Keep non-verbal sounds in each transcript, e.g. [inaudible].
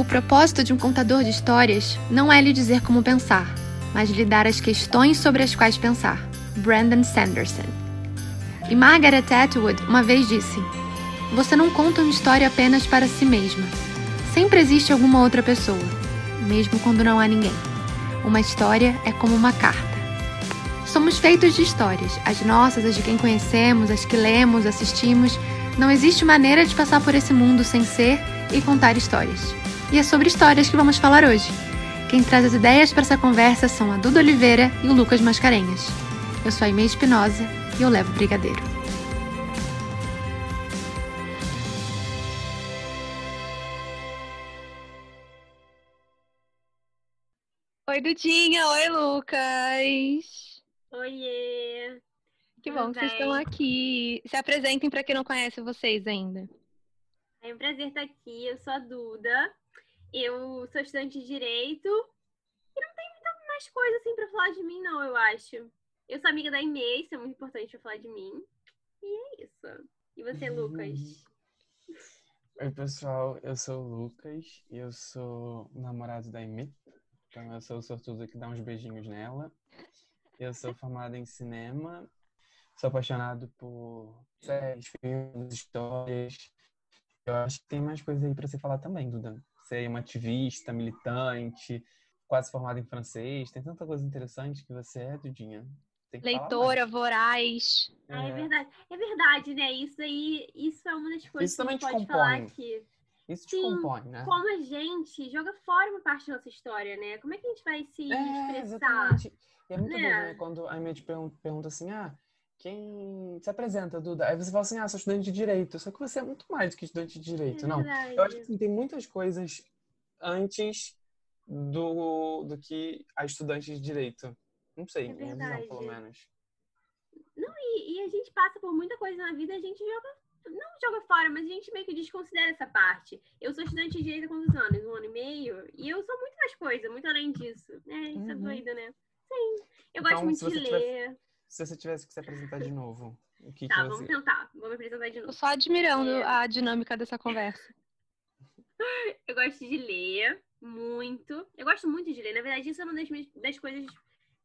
O propósito de um contador de histórias não é lhe dizer como pensar, mas lhe dar as questões sobre as quais pensar. Brandon Sanderson. E Margaret Atwood uma vez disse: Você não conta uma história apenas para si mesma. Sempre existe alguma outra pessoa, mesmo quando não há ninguém. Uma história é como uma carta. Somos feitos de histórias, as nossas, as de quem conhecemos, as que lemos, assistimos. Não existe maneira de passar por esse mundo sem ser e contar histórias. E é sobre histórias que vamos falar hoje. Quem traz as ideias para essa conversa são a Duda Oliveira e o Lucas Mascarenhas. Eu sou a Inês Espinosa e eu levo Brigadeiro. Oi, Dudinha! Oi, Lucas! Oiê! Que bom que vocês estão aqui. Se apresentem para quem não conhece vocês ainda. É um prazer estar aqui. Eu sou a Duda. Eu sou estudante de Direito. E não tem muita mais coisa assim para falar de mim, não, eu acho. Eu sou amiga da Inês, isso é muito importante para falar de mim. E é isso. E você, Lucas? Oi, pessoal. Eu sou o Lucas e eu sou namorado da Inês. Então, eu sou o sortudo que dá uns beijinhos nela. Eu sou formado em cinema. Sou apaixonado por séries, filmes, histórias. Eu acho que tem mais coisa aí para você falar também, Duda. Você é uma ativista, militante, quase formada em francês. Tem tanta coisa interessante que você é, Dudinha. Leitora, voraz. É. Ah, é verdade. É verdade, né? Isso aí, isso é uma das coisas isso que a gente pode compõe. falar aqui. Isso te Sim, compõe, né? Como a gente joga fora uma parte da nossa história, né? Como é que a gente vai se É, expressar? exatamente. E é muito né? bom, né? Quando a Amy te pergun- pergunta assim, ah, quem se apresenta, Duda? Aí você fala assim, ah, sou estudante de Direito. Só que você é muito mais do que estudante de Direito, É não. verdade. Eu acho que assim, tem muitas coisas antes do, do que a estudante de Direito. Não sei, É minha visão, pelo menos. E, e a gente passa por muita coisa na vida, a gente joga, não joga fora, mas a gente meio que desconsidera essa parte. Eu sou estudante de direito há quantos anos? Um ano e meio? E eu sou muito mais coisa, muito além disso. É, isso é Uhum. doido, né? Sim. Eu Então, gosto muito de ler. Se você tivesse que se apresentar de novo, o que, Tá, que vamos você... tentar. Vou me apresentar de Tô novo. só admirando É. a dinâmica dessa conversa. [laughs] Eu gosto de ler muito. Eu gosto muito de ler. Na verdade, isso é uma das, minhas- das coisas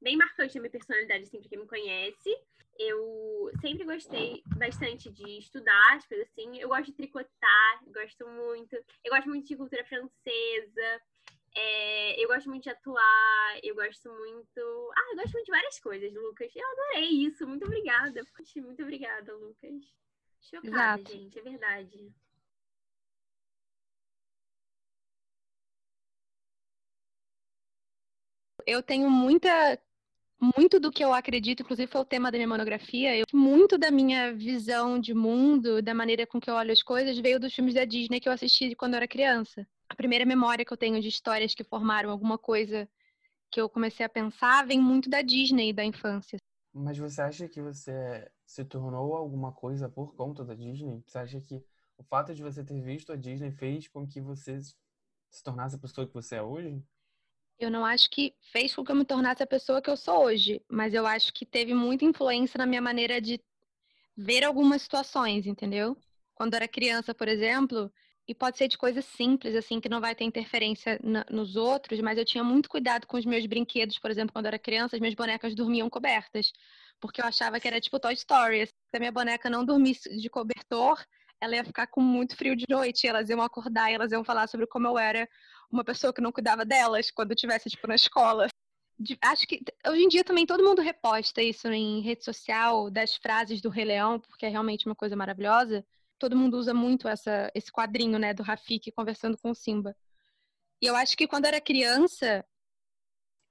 bem marcantes da minha personalidade, assim, pra quem me conhece. Eu sempre gostei bastante de estudar, as coisas assim. Eu gosto de tricotar, gosto muito. Eu gosto muito de cultura francesa. É, eu gosto muito de atuar. Eu gosto muito. Ah, eu gosto muito de várias coisas, Lucas. Eu adorei isso. Muito obrigada. Poxa, muito obrigada, Lucas. Chocada, Exato. gente. É verdade. Eu tenho muita. Muito do que eu acredito, inclusive foi o tema da minha monografia, eu, muito da minha visão de mundo, da maneira com que eu olho as coisas, veio dos filmes da Disney que eu assisti quando eu era criança. A primeira memória que eu tenho de histórias que formaram alguma coisa que eu comecei a pensar vem muito da Disney da infância. Mas você acha que você se tornou alguma coisa por conta da Disney? Você acha que o fato de você ter visto a Disney fez com que você se tornasse a pessoa que você é hoje? Eu não acho que fez com que eu me tornasse a pessoa que eu sou hoje, mas eu acho que teve muita influência na minha maneira de ver algumas situações, entendeu? Quando eu era criança, por exemplo, e pode ser de coisas simples, assim, que não vai ter interferência nos outros, mas eu tinha muito cuidado com os meus brinquedos, por exemplo, quando eu era criança, as minhas bonecas dormiam cobertas, porque eu achava que era tipo Toy Story. Se a minha boneca não dormisse de cobertor, ela ia ficar com muito frio de noite, elas iam acordar e elas iam falar sobre como eu era uma pessoa que não cuidava delas quando eu estivesse, tipo, na escola. Acho que hoje em dia também todo mundo reposta isso em rede social, das frases do Rei Leão, porque é realmente uma coisa maravilhosa. Todo mundo usa muito essa, esse quadrinho, né, do Rafiki conversando com o Simba. E eu acho que quando era criança,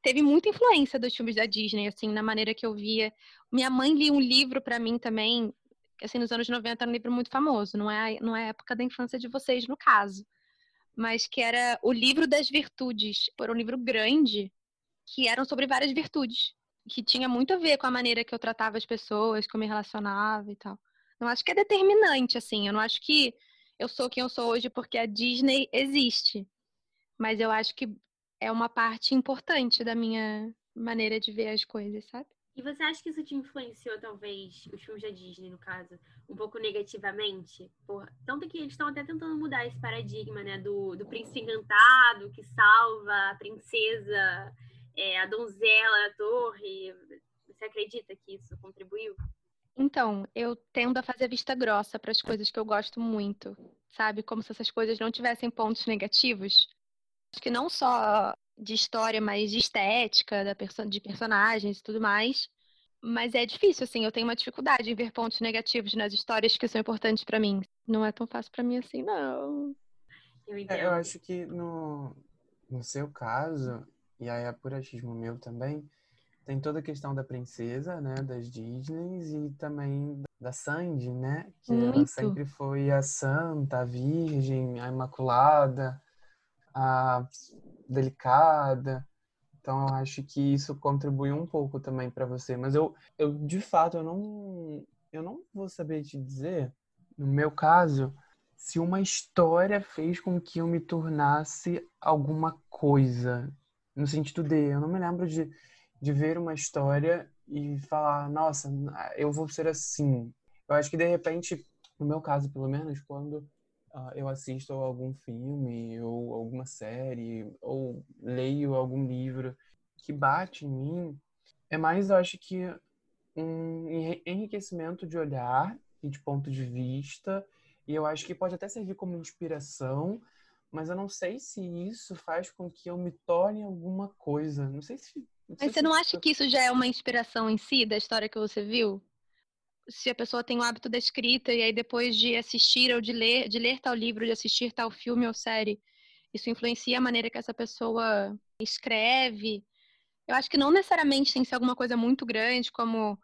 teve muita influência dos filmes da Disney, assim, na maneira que eu via. Minha mãe lia um livro pra mim também, que assim, nos anos 90 era um livro muito famoso, não é, não é a época da infância de vocês, no caso. Mas que era O Livro das Virtudes. Era um livro grande, que eram sobre várias virtudes. Que tinha muito a ver com a maneira que eu tratava as pessoas, que eu me relacionava e tal. Não acho que é determinante, assim. Eu não acho que eu sou quem eu sou hoje porque a Disney existe. Mas eu acho que é uma parte importante da minha maneira de ver as coisas, sabe? E você acha que isso te influenciou, talvez, os filmes da Disney, no caso, um pouco negativamente? Por... Tanto que eles estão até tentando mudar esse paradigma, né? Do, do príncipe encantado que salva a princesa, é, a donzela, a torre. Você acredita que isso contribuiu? Então, eu tendo a fazer vista grossa para as coisas que eu gosto muito, sabe? Como se essas coisas não tivessem pontos negativos. Acho que não só de história, mas de estética, da perso de personagens e tudo mais. Mas é difícil, assim, eu tenho uma dificuldade em ver pontos negativos nas histórias que são importantes para mim. Não é tão fácil para mim assim, não. Eu, é, eu acho que no, no seu caso, e aí é por achismo meu também, tem toda a questão da princesa, né, das Disneys e também da Sandy, né, que Muito. ela sempre foi a santa, a virgem, a imaculada, a delicada. Então eu acho que isso contribuiu um pouco também para você, mas eu, eu de fato eu não eu não vou saber te dizer, no meu caso, se uma história fez com que eu me tornasse alguma coisa, no sentido de, eu não me lembro de, de ver uma história e falar, nossa, eu vou ser assim. Eu acho que de repente, no meu caso pelo menos, quando uh, eu assisto algum filme ou alguma série ou leio algum livro que bate em mim, é mais, eu acho que um enriquecimento de olhar e de ponto de vista, e eu acho que pode até servir como inspiração, mas eu não sei se isso faz com que eu me torne alguma coisa. Não sei se. Não mas você não acha que isso já é uma inspiração em si da história que você viu? se a pessoa tem o hábito da escrita e aí depois de assistir ou de ler, de ler tal livro, de assistir tal filme ou série, isso influencia a maneira que essa pessoa escreve. Eu acho que não necessariamente tem que ser alguma coisa muito grande, como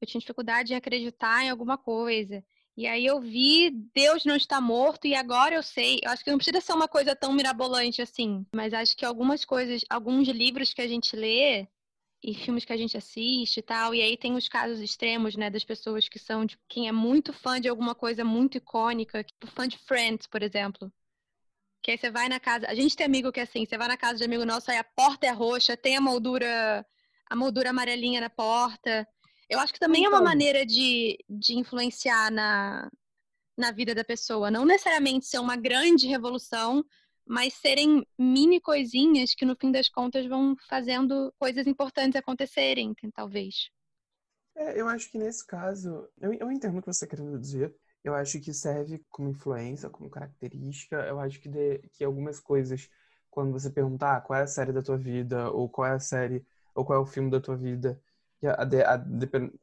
eu tinha dificuldade em acreditar em alguma coisa. E aí eu vi Deus não está morto e agora eu sei. Eu acho que não precisa ser uma coisa tão mirabolante assim, mas acho que algumas coisas, alguns livros que a gente lê, e filmes que a gente assiste e tal. E aí tem os casos extremos, né, das pessoas que são de quem é muito fã de alguma coisa muito icônica, tipo fã de Friends, por exemplo. Que aí você vai na casa. A gente tem amigo que é assim, você vai na casa de amigo nosso, aí a porta é roxa, tem a moldura, a moldura amarelinha na porta. Eu acho que também então... é uma então. maneira de, de influenciar na, na vida da pessoa. Não necessariamente ser uma grande revolução, mas serem mini coisinhas que no fim das contas vão fazendo coisas importantes acontecerem, talvez. É, eu acho que nesse caso, eu, eu entendo o que você está querendo dizer. Eu acho que serve como influência, como característica. Eu acho que, de, que algumas coisas, quando você perguntar ah, qual é a série da tua vida, ou qual é a série, ou qual é o filme da tua vida, a, a, a,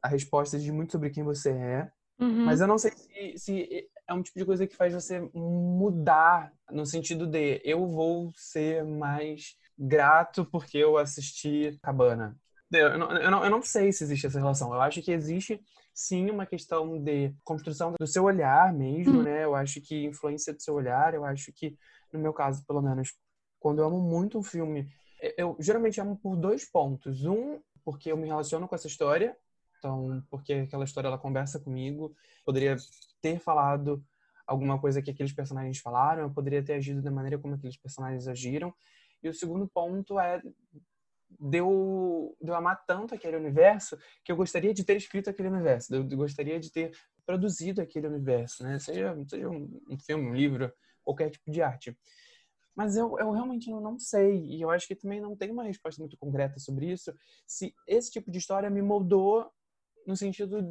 a resposta diz muito sobre quem você é. Uhum. Mas eu não sei se, se é um tipo de coisa que faz você mudar no sentido de eu vou ser mais grato porque eu assisti Cabana. Eu não, eu, não, eu não sei se existe essa relação. Eu acho que existe sim uma questão de construção do seu olhar mesmo, hum. né? Eu acho que influência do seu olhar. Eu acho que, no meu caso, pelo menos, quando eu amo muito um filme, eu geralmente amo por dois pontos. Um, porque eu me relaciono com essa história então, porque aquela história ela conversa comigo, poderia ter falado alguma coisa que aqueles personagens falaram, eu poderia ter agido da maneira como aqueles personagens agiram. E o segundo ponto é deu de eu amar tanto aquele universo que eu gostaria de ter escrito aquele universo, eu gostaria de ter produzido aquele universo, né? Seja, seja um filme, um livro, qualquer tipo de arte. Mas eu, eu realmente não, sei, e eu acho que também não tem uma resposta muito concreta sobre isso, se esse tipo de história me moldou no sentido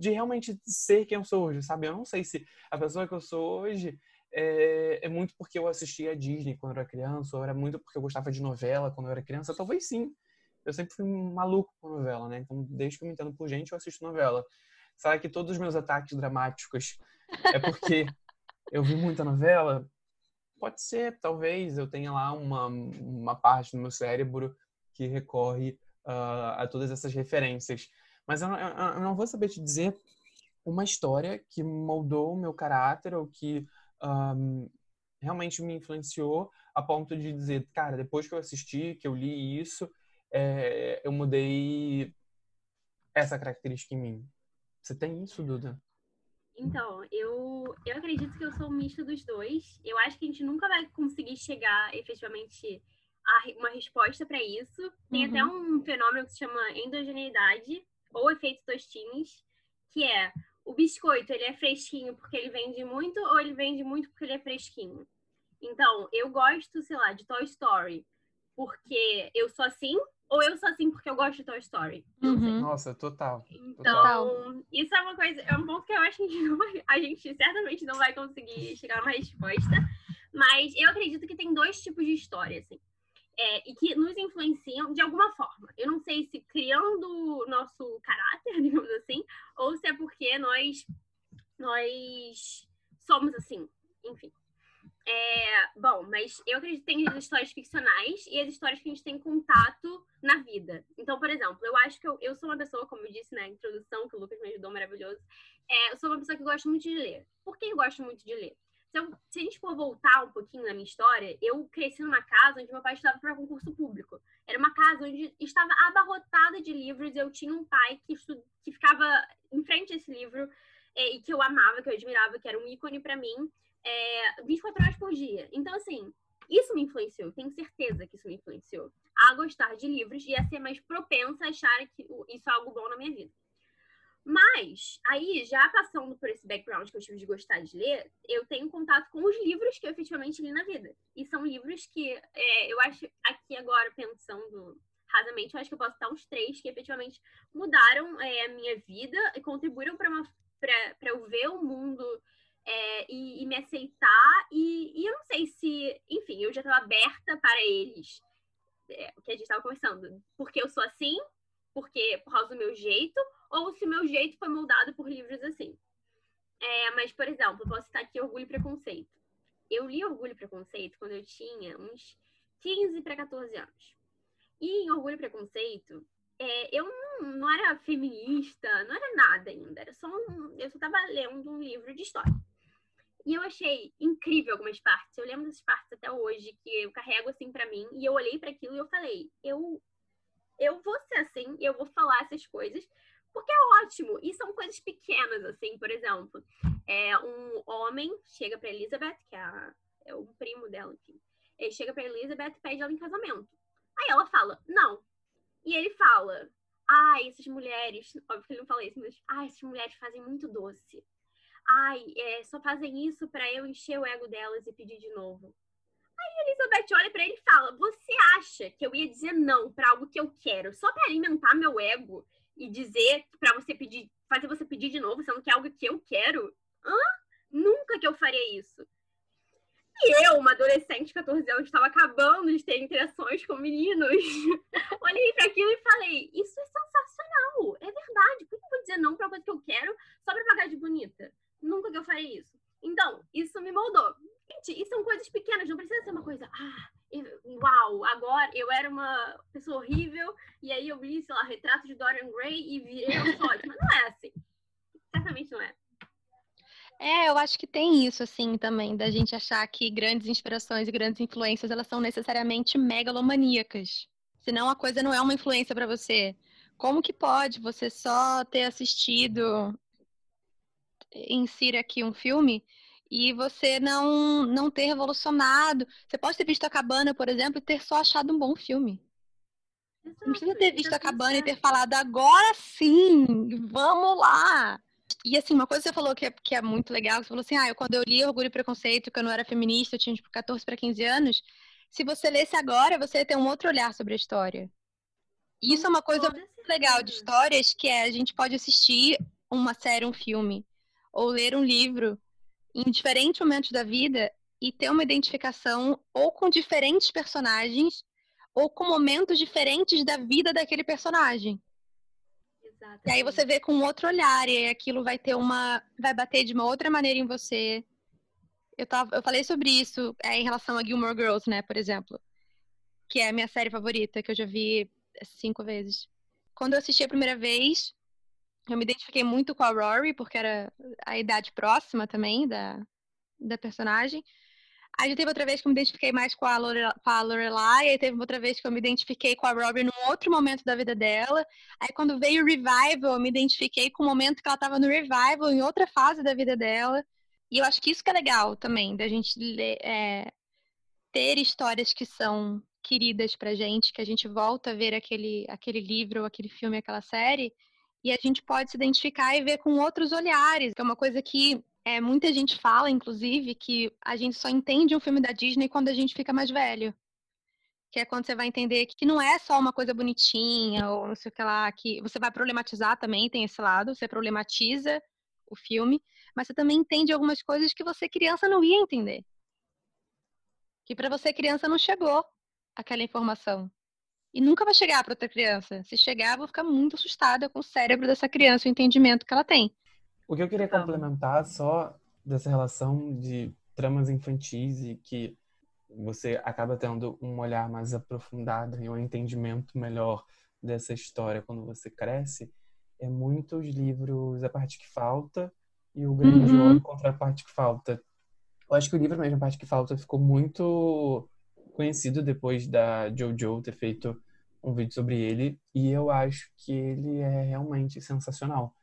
de realmente ser quem eu sou hoje, sabe? Eu não sei se a pessoa que eu sou hoje é, é, muito porque eu assistia a Disney quando eu era criança, ou era muito porque eu gostava de novela quando eu era criança. Talvez sim. Eu sempre fui maluco com novela, né? Então, desde que eu me entendo por gente, eu assisto novela. Sabe que todos os meus ataques dramáticos é porque eu vi muita novela? Pode ser, talvez eu tenha lá uma, uma parte do meu cérebro que recorre uh, a todas essas referências. Mas eu, eu, eu não vou saber te dizer uma história que moldou o meu caráter ou que um, realmente me influenciou a ponto de dizer, cara, depois que eu assisti, que eu li isso, é, eu mudei essa característica em mim. Você tem isso, Duda? Então, eu, eu acredito que eu sou um misto dos dois. Eu acho que a gente nunca vai conseguir chegar efetivamente uma resposta para isso. Tem uhum. até um fenômeno que se chama endogeneidade ou efeito tostines, que é o biscoito, ele é fresquinho porque ele vende muito ou ele vende muito porque ele é fresquinho? Então, eu gosto, sei lá, de Toy Story porque eu sou assim ou eu sou assim porque eu gosto de Toy Story. Uhum. Nossa, total. Então, total. isso é uma coisa, é um ponto que eu acho que a gente certamente não vai conseguir chegar a uma resposta. Mas eu acredito que tem dois tipos de história, assim. É, e que nos influenciam de alguma forma. Eu não sei se criando nosso caráter, [laughs] digamos assim, ou se é porque nós, nós somos assim. Enfim. É, bom, mas eu acredito as histórias ficcionais e as histórias que a gente tem contato na vida. Então, por exemplo, eu acho que eu, eu sou uma pessoa, como eu disse na introdução, que o Lucas me ajudou maravilhoso, é, eu sou uma pessoa que gosta muito de ler. Por que eu gosto muito de ler? Se, eu, se a gente for voltar um pouquinho na minha história, eu cresci numa casa onde meu pai estudava para concurso público. Era uma casa onde estava abarrotada de livros eu tinha um pai que, estu, que ficava em frente a esse livro é, e que eu amava, que eu admirava, que era um ícone para mim é, 24 horas por dia. Então, assim, isso me influenciou, tenho certeza que isso me influenciou a gostar de livros e a ser mais propensa a achar que isso é algo bom na minha vida. Mas, aí, já passando por esse background que eu tive de gostar de ler, eu tenho contato com os livros que eu efetivamente li na vida. E são livros que é, eu acho, aqui agora, pensando rasamente, eu acho que eu posso dar uns três que efetivamente mudaram é, a minha vida e contribuíram para eu ver o mundo é, e, e, me aceitar. E, e, eu não sei se, enfim, eu já estava aberta para eles. É, o que a gente estava conversando. Porque eu sou assim, porque por causa do meu jeito, ou se o meu jeito foi moldado por livros assim. É, mas, por exemplo, posso citar aqui Orgulho e Preconceito. Eu li Orgulho e Preconceito quando eu tinha uns 15 para 14 anos. E em Orgulho e Preconceito, é, eu não, não, era feminista, não era nada ainda. Era só um, eu só estava lendo um livro de história. E eu achei incrível algumas partes. Eu lembro dessas partes até hoje que eu carrego assim para mim. E eu olhei para aquilo e eu falei: eu, eu vou ser assim, eu vou falar essas coisas, porque é ótimo. E são coisas pequenas, assim, por exemplo. É, um homem chega para Elizabeth, que é, a, é o primo dela, enfim. Ele chega para Elizabeth e pede ela em casamento. Aí ela fala: não. E ele fala: ai, essas mulheres. Óbvio que ele não fala isso, mas. Ai, essas mulheres fazem muito doce ai, é, só fazem isso para eu encher o ego delas e pedir de novo. Aí Elizabeth olha para ele e fala: Você acha que eu ia dizer não para algo que eu quero só para alimentar meu ego e dizer para você pedir, fazer você pedir de novo, sendo que é algo que eu quero? Hã? Nunca que eu faria isso. E eu, uma adolescente de 14 anos, estava acabando de ter interações com meninos. [laughs] Olhei para aquilo e falei: Isso é sensacional, é verdade. Por que eu vou dizer não para coisa que eu quero só para pagar de bonita? Nunca que eu faria isso. Então, isso me moldou. Gente, e são coisas pequenas, não precisa ser uma coisa, ah, uau, agora eu era uma pessoa horrível, e aí eu vi, sei lá, retrato de Dorian Gray e virei um ótima. Não é assim. Certamente não é. É, eu acho que tem isso, assim, também, da gente achar que grandes inspirações e grandes influências, elas são necessariamente megalomaníacas. Senão a coisa não é uma influência para você. Como que pode você só ter assistido insira aqui um filme e você não, não ter revolucionado. Você pode ter visto a cabana, por exemplo, e ter só achado um bom filme. Exato, não precisa ter visto a cabana certo. e ter falado, agora sim, vamos lá. E assim, uma coisa que você falou que é, que é muito legal, você falou assim, ah, eu, quando eu li Orgulho e Preconceito, que eu não era feminista, eu tinha tipo 14 para 15 anos, se você lesse agora, você ia ter um outro olhar sobre a história. E isso é uma coisa muito legal de histórias, que é a gente pode assistir uma série, um filme, ou ler um livro em diferentes momentos da vida e ter uma identificação ou com diferentes personagens ou com momentos diferentes da vida daquele personagem. Exatamente. E aí você vê com outro olhar e aquilo vai ter uma vai bater de uma outra maneira em você. Eu tava, eu falei sobre isso é, em relação a Gilmore Girls, né, por exemplo, que é a minha série favorita que eu já vi cinco vezes. Quando eu assisti a primeira vez, eu me identifiquei muito com a Rory, porque era a idade próxima também da, da personagem. Aí teve outra vez que eu me identifiquei mais com a, Lore, com a Lorelai, aí teve outra vez que eu me identifiquei com a Rory num outro momento da vida dela. Aí quando veio o Revival, eu me identifiquei com o momento que ela estava no Revival, em outra fase da vida dela. E eu acho que isso que é legal também, da gente ler, é, ter histórias que são queridas pra gente, que a gente volta a ver aquele, aquele livro, aquele filme, aquela série, e a gente pode se identificar e ver com outros olhares, que é uma coisa que é, muita gente fala, inclusive, que a gente só entende um filme da Disney quando a gente fica mais velho. Que é quando você vai entender que não é só uma coisa bonitinha, ou não sei o que lá, que você vai problematizar também, tem esse lado, você problematiza o filme, mas você também entende algumas coisas que você, criança, não ia entender. Que para você, criança, não chegou aquela informação. E nunca vai chegar para outra criança. Se chegar, eu vou ficar muito assustada com o cérebro dessa criança, o entendimento que ela tem. O que eu queria complementar só dessa relação de tramas infantis e que você acaba tendo um olhar mais aprofundado e um entendimento melhor dessa história quando você cresce, é muitos livros A Parte Que Falta e O Grande uhum. Ouro contra a Parte Que Falta. Eu acho que o livro mesmo A Parte Que Falta ficou muito conhecido depois da Jojo ter feito um vídeo sobre ele e eu acho que ele é realmente sensacional.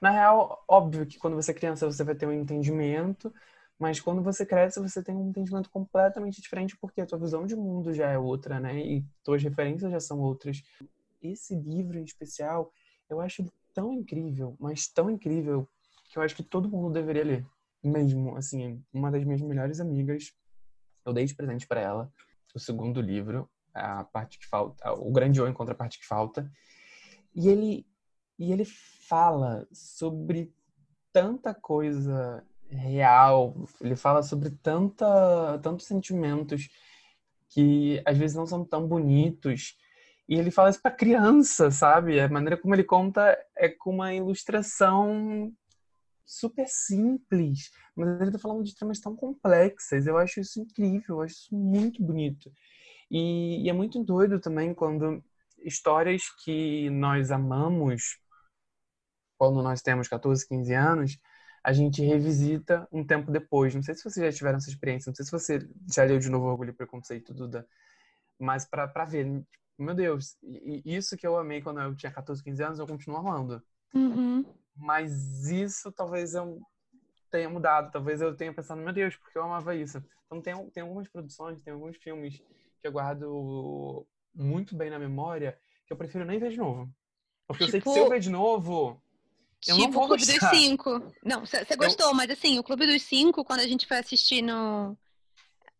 Na real, óbvio que quando você é criança você vai ter um entendimento, mas quando você cresce você tem um entendimento completamente diferente porque a tua visão de mundo já é outra, né? E tuas referências já são outras. Esse livro em especial, eu acho ele tão incrível, mas tão incrível que eu acho que todo mundo deveria ler. Mesmo, assim, uma das minhas melhores amigas, eu dei de presente para ela o segundo livro, a parte que falta, o Grande O encontra a parte que falta. E ele e ele fala sobre tanta coisa real, ele fala sobre tanta, tantos sentimentos que às vezes não são tão bonitos. E ele fala isso para criança, sabe? A maneira como ele conta é com uma ilustração super simples, mas ele tá falando de temas tão complexas. Eu acho isso incrível, eu acho isso muito bonito. E, e é muito doido também quando histórias que nós amamos quando nós temos 14, 15 anos, a gente revisita um tempo depois. Não sei se vocês já tiveram essa experiência, não sei se você já leu de novo Orgulho e Preconceito, Duda, mas para ver, meu Deus, isso que eu amei quando eu tinha 14, 15 anos, eu continuo amando. Uhum. Mas isso talvez eu tenha mudado, talvez eu tenha pensado, meu Deus, porque eu amava isso. Então tem, tem algumas produções, tem alguns filmes que eu guardo muito bem na memória que eu prefiro nem ver de novo. Porque tipo... eu sei que se eu tipo ver de novo, eu tipo não vou o Clube gostar. dos Cinco. Não, você gostou, eu... mas assim, o Clube dos Cinco, quando a gente foi assistir no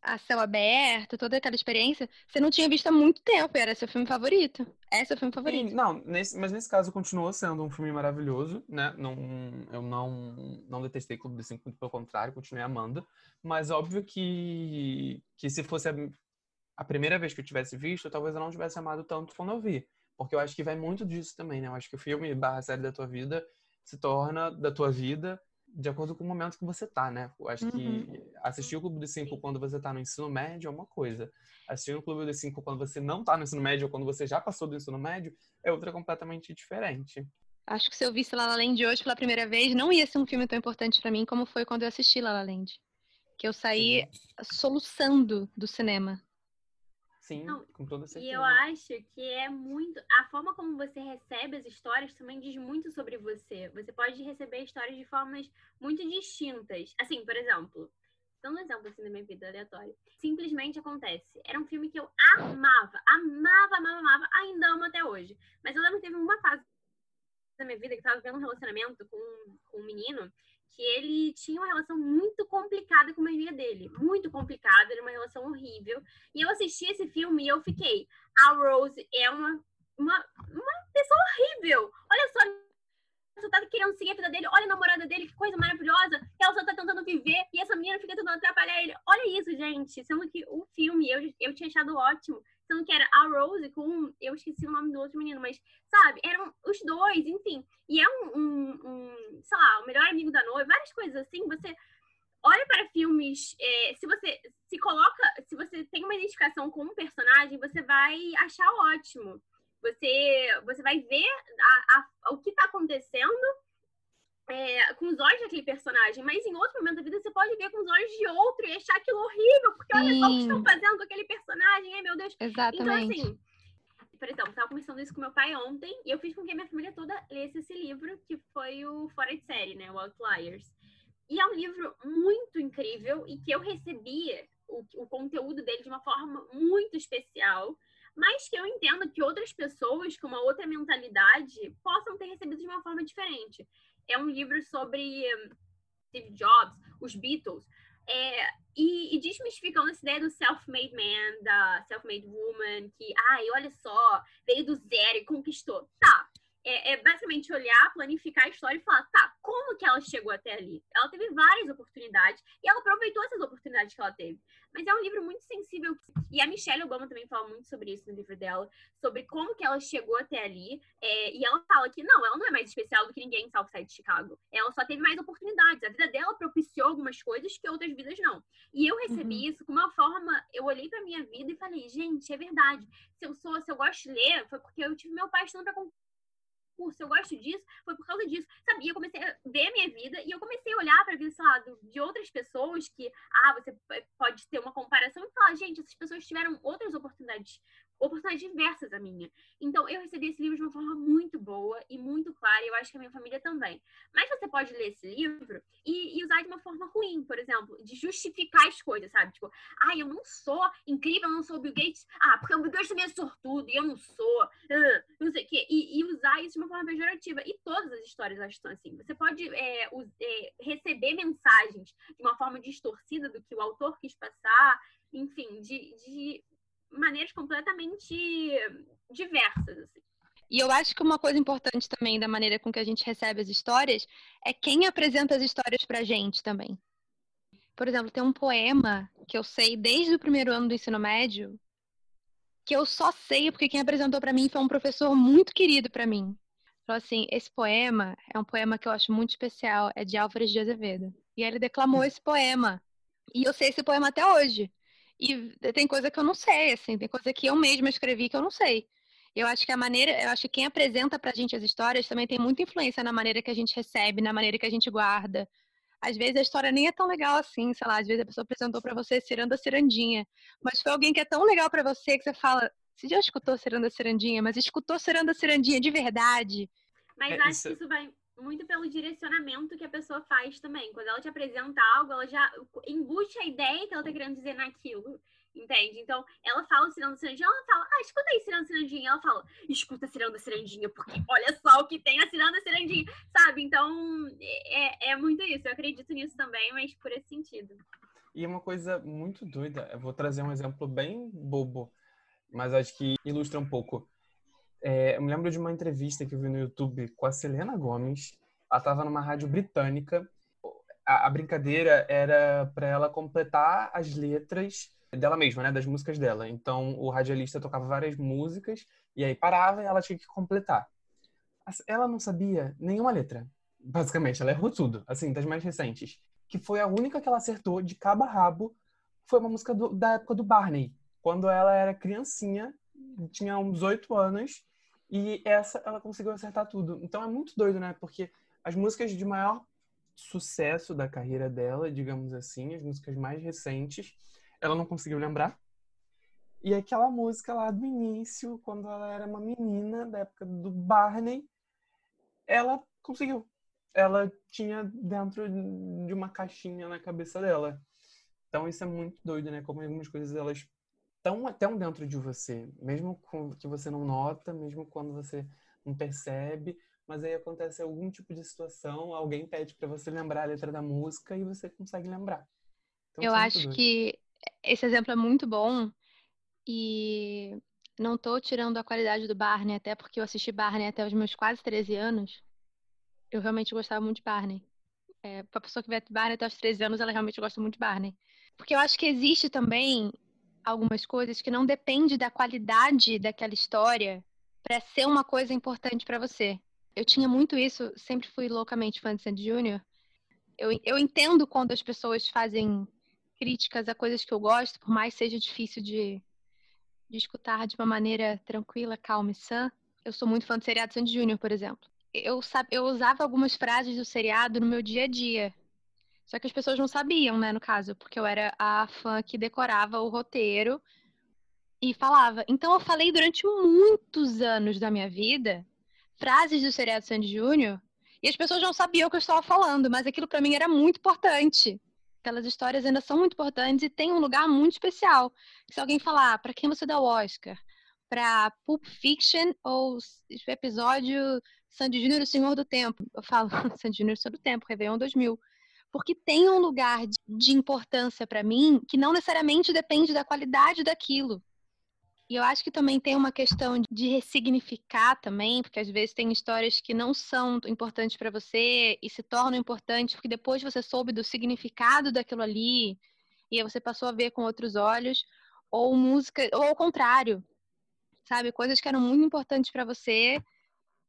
a céu aberto, toda aquela experiência, você não tinha visto há muito tempo, era seu filme favorito. É seu filme favorito. Sim, não, nesse, mas nesse caso continuou sendo um filme maravilhoso, né? Não, eu não, não detestei Clube dos Cinco, muito pelo contrário, continuei amando. Mas óbvio que, que se fosse a, a primeira vez que eu tivesse visto, talvez eu não tivesse amado tanto quando eu vi. Porque eu acho que vai muito disso também, né? Eu acho que o filme barra série da tua vida se torna da tua vida de acordo com o momento que você tá, né? Eu acho uhum. que assistir o Clube dos Cinco quando você tá no ensino médio é uma coisa. Assistir o Clube dos Cinco quando você não tá no ensino médio ou quando você já passou do ensino médio é outra completamente diferente. Acho que se eu visse La La Land hoje pela primeira vez, não ia ser um filme tão importante para mim como foi quando eu assisti La La Land. Que eu saí Sim. soluçando do cinema. Sim, Não, com toda certeza. E eu acho que é muito. A forma como você recebe as histórias também diz muito sobre você. Você pode receber histórias de formas muito distintas. Assim, por exemplo, dando um exemplo assim da minha vida aleatória. Simplesmente acontece. Era um filme que eu amava, amava, amava, amava, ainda amo até hoje. Mas eu lembro que teve uma fase da minha vida que eu tava vendo um relacionamento com, com um menino que ele tinha uma relação muito complicada com a amiga dele. Muito complicada, era uma relação horrível. E eu assisti esse filme e eu fiquei. A Rose é uma, uma, uma pessoa horrível. Olha só, só tá querendo seguir a vida dele. Olha a namorada dele, que coisa maravilhosa. Ela só tá tentando viver e essa menina fica tentando atrapalhar ele. Olha isso, gente. Sendo que o filme eu, eu tinha achado ótimo. Sendo que era a Rose com. Eu esqueci o nome do outro menino, mas, sabe? Eram os dois, enfim. E é um, um, um sei lá, o melhor amigo da noiva, várias coisas assim. Você olha para filmes. É, se você se coloca. Se você tem uma identificação com um personagem, você vai achar ótimo. Você, você vai ver a, a, o que está acontecendo é, com os olhos daquele personagem, mas em outro momento da vida você pode ver com os olhos de outro e achar aquilo horrível, porque Sim. olha só o que estão fazendo com aquele personagem, ai meu Deus. Exatamente. Então, assim, por exemplo, estava conversando isso com meu pai ontem e eu fiz com que a minha família toda lesse esse livro, que foi o Fora de Série, né? O Outliers. E é um livro muito incrível e que eu recebi o, o, o conteúdo dele de uma forma muito especial, mas que eu entendo que outras pessoas com uma outra mentalidade possam ter recebido de uma forma diferente. É um livro sobre hum, Steve Jobs, os Beatles, é, e, e, desmistificando essa ideia do self-made man, da self-made woman, que, ai, olha só, veio do zero e conquistou. Tá, é, é, basicamente olhar, planificar a história e falar, tá, como que ela chegou até ali? Ela teve várias oportunidades e ela aproveitou essas oportunidades que ela teve. Mas é um livro muito sensível. E a Michelle Obama também fala muito sobre isso no livro dela, sobre como que ela chegou até ali. É, e ela fala que não, ela não é mais especial do que ninguém em Southside de Chicago. Ela só teve mais oportunidades. A vida dela propiciou algumas coisas que outras vidas não. E eu recebi uhum. isso com uma forma. Eu olhei pra minha vida e falei, gente, é verdade. Se eu sou, se eu gosto de ler, foi porque eu tive meu pai estudando pra curso, eu gosto disso, foi por causa disso. Sabia? Eu comecei a ver a minha vida e eu comecei a olhar para a vida, sei lá, de outras pessoas que, ah, você pode ter uma comparação e falar, gente, essas pessoas tiveram outras oportunidades oportunidades diversas a minha. Então, eu recebi esse livro de uma forma muito boa e muito clara, e eu acho que a minha família também. Mas você pode ler esse livro e, e, usar de uma forma ruim, por exemplo, de justificar as coisas, sabe? Tipo, ah, eu não sou incrível, eu não sou o Bill Gates. Ah, porque o Bill Gates também é sortudo e eu não sou. Uh, não sei o quê. E, e, usar isso de uma forma pejorativa. E todas as histórias que são assim. Você pode é, é, receber mensagens de uma forma distorcida do que o autor quis passar, enfim, de, de maneiras completamente diversas. Assim. E eu acho que uma coisa importante também da maneira com que a gente recebe as histórias é quem apresenta as histórias pra gente também. Por exemplo, tem um poema que eu sei desde o primeiro ano do ensino médio, que eu só sei porque quem apresentou para mim foi um professor muito querido para mim. Falou assim: esse poema é um poema que eu acho muito especial, é de Álvares de Azevedo. E ele declamou esse poema. E eu sei esse poema até hoje. E tem coisa que eu não sei, assim, tem coisa que eu mesma escrevi que eu não sei. Eu acho que a maneira, eu acho que quem apresenta pra gente as histórias também tem muita influência na maneira que a gente recebe, na maneira que a gente guarda. Às vezes a história nem é tão legal assim, sei lá, às vezes a pessoa apresentou para você Ciranda Cirandinha, mas foi alguém que é tão legal para você que você fala, você já escutou Ciranda Cirandinha, mas escutou Ciranda Cirandinha de verdade. Mas é, acho isso... que isso vai muito pelo direcionamento que a pessoa faz também. Quando ela te apresenta algo, ela já embute a ideia que ela tá querendo dizer naquilo. Entende? Então, ela fala Ciranda Cirandinha, ela fala, ah, escuta aí Ciranda Cirandinha. Ela fala, escuta Ciranda Cirandinha, porque olha só o que tem na Ciranda Cirandinha, sabe? Então, é, é muito isso. Eu acredito nisso também, mas por esse sentido. E uma coisa muito doida, eu vou trazer um exemplo bem bobo, mas acho que ilustra um pouco. É, eu me lembro de uma entrevista que eu vi no YouTube com a Selena Gomes. Ela estava numa rádio britânica. A, a brincadeira era para ela completar as letras dela mesma, né, das músicas dela. Então o radialista tocava várias músicas e aí parava e ela tinha que completar. Ela não sabia nenhuma letra, basicamente. Ela errou tudo, assim, das mais recentes. Que foi a única que ela acertou de cabo a rabo. Foi uma música do, da época do Barney, quando ela era criancinha, tinha uns oito anos e essa ela conseguiu acertar tudo. Então é muito doido, né? Porque as músicas de maior sucesso da carreira dela, digamos assim, as músicas mais recentes, ela não conseguiu lembrar. E aquela música lá do início, quando ela era uma menina, da época do Barney, ela conseguiu. Ela tinha dentro de uma caixinha na cabeça dela. Então isso é muito doido, né? Como algumas coisas elas tão até um dentro de você, mesmo que você não nota, mesmo quando você não percebe, mas aí acontece algum tipo de situação, alguém pede para você lembrar a letra da música e você consegue lembrar. Então, eu é acho que esse exemplo é muito bom e não estou tirando a qualidade do Barney, até porque eu assisti Barney até os meus quase 13 anos. Eu realmente gostava muito de Barney. É, para a pessoa que vê Barney até os 13 anos, ela realmente gosta muito de Barney. Porque eu acho que existe também algumas coisas que não depende da qualidade daquela história para ser uma coisa importante para você. Eu tinha muito isso, sempre fui loucamente fã de Sandy Júnior. Eu, eu entendo quando as pessoas fazem críticas a coisas que eu gosto, por mais seja difícil de, de escutar de uma maneira tranquila, calma e sã. Eu sou muito fã do seriado Sandy Júnior, por exemplo. Eu, eu usava algumas frases do seriado no meu dia a dia. Só que as pessoas não sabiam, né, no caso, porque eu era a fã que decorava o roteiro e falava. Então eu falei durante muitos anos da minha vida frases do seriado Sandy Júnior e as pessoas não sabiam o que eu estava falando, mas aquilo para mim era muito importante. aquelas histórias ainda são muito importantes e têm um lugar muito especial. Se alguém falar, ah, para quem você dá o Oscar? Para Pulp Fiction ou episódio Sandy Júnior, o Senhor do Tempo? Eu falo [laughs] Sandy Júnior, o Senhor do Tempo, Réveillon 2000 porque tem um lugar de, importância para mim que não necessariamente depende da qualidade daquilo. E eu acho que também tem uma questão de ressignificar também, porque às vezes tem histórias que não são importantes para você e se tornam importantes porque depois você soube do significado daquilo ali e aí você passou a ver com outros olhos, ou música, ou ao contrário, sabe? Coisas que eram muito importantes para você,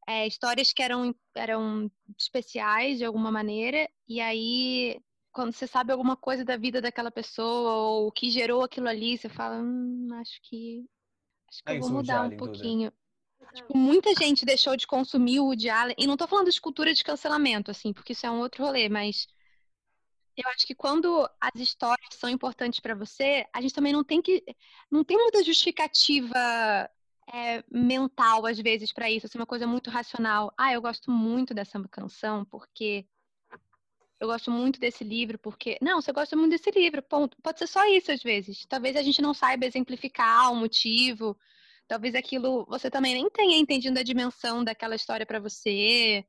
é, histórias que eram, eram especiais de alguma maneira, e aí quando você sabe alguma coisa da vida daquela pessoa ou o que gerou aquilo ali, você fala, hum, acho que Acho que é eu vou mudar um pouquinho. Tipo, muita gente deixou de consumir o Woody Allen. E não tô falando de cultura de cancelamento, assim, porque isso é um outro rolê, mas eu acho que quando as histórias são importantes para você, a gente também não tem que. Não tem muita justificativa é, mental, às vezes, para isso. Assim, uma coisa muito racional. Ah, eu gosto muito dessa canção porque. Eu gosto muito desse livro porque. Não, você gosta muito desse livro, ponto. Pode ser só isso, às vezes. Talvez a gente não saiba exemplificar o motivo. Talvez aquilo você também nem tenha entendido a dimensão daquela história para você.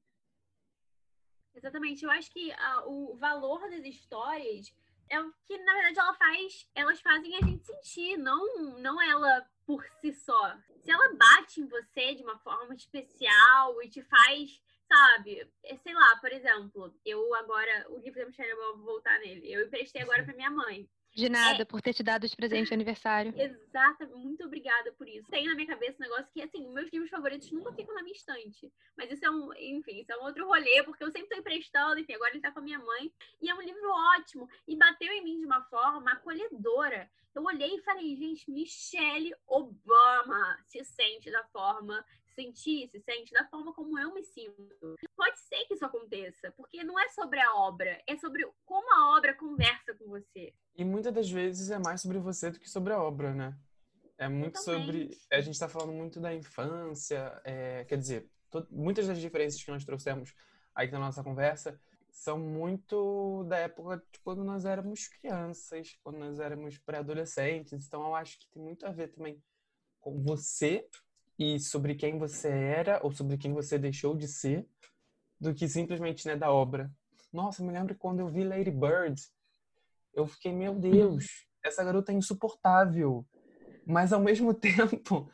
Exatamente. Eu acho que uh, o valor das histórias é o que, na verdade, ela faz, elas fazem a gente sentir, não, não ela por si só. Se ela bate em você de uma forma especial e te faz sabe? É, sei lá, por exemplo, eu agora, o livro da Michelle, eu vou voltar nele. Eu emprestei agora para minha mãe. De nada, é... por ter te dado de presente de aniversário. [laughs] Exato, muito obrigada por isso. Tem na minha cabeça um negócio que, assim, meus livros favoritos nunca ficam na minha estante. Mas isso é um, enfim, isso é um outro rolê, porque eu sempre tô emprestando, enfim, agora ele tá com a minha mãe. E é um livro ótimo. E bateu em mim de uma forma acolhedora. Eu olhei e falei, gente, Michelle Obama se sente da forma sentir, se sente da forma como eu me sinto. Pode ser que isso aconteça, porque não é sobre a obra, é sobre como a obra conversa com você. E muitas das vezes é mais sobre você do que sobre a obra, né? É muito sobre. A gente está falando muito da infância, é, quer dizer, to... muitas das diferenças que nós trouxemos aí na nossa conversa são muito da época de quando nós éramos crianças, quando nós éramos pré-adolescentes. Então, eu acho que tem muito a ver também com você e sobre quem você era ou sobre quem você deixou de ser do que simplesmente né, da obra. Nossa, me lembro quando eu vi Lady Bird, eu fiquei, meu Deus, essa garota é insuportável. Mas ao mesmo [laughs] tempo,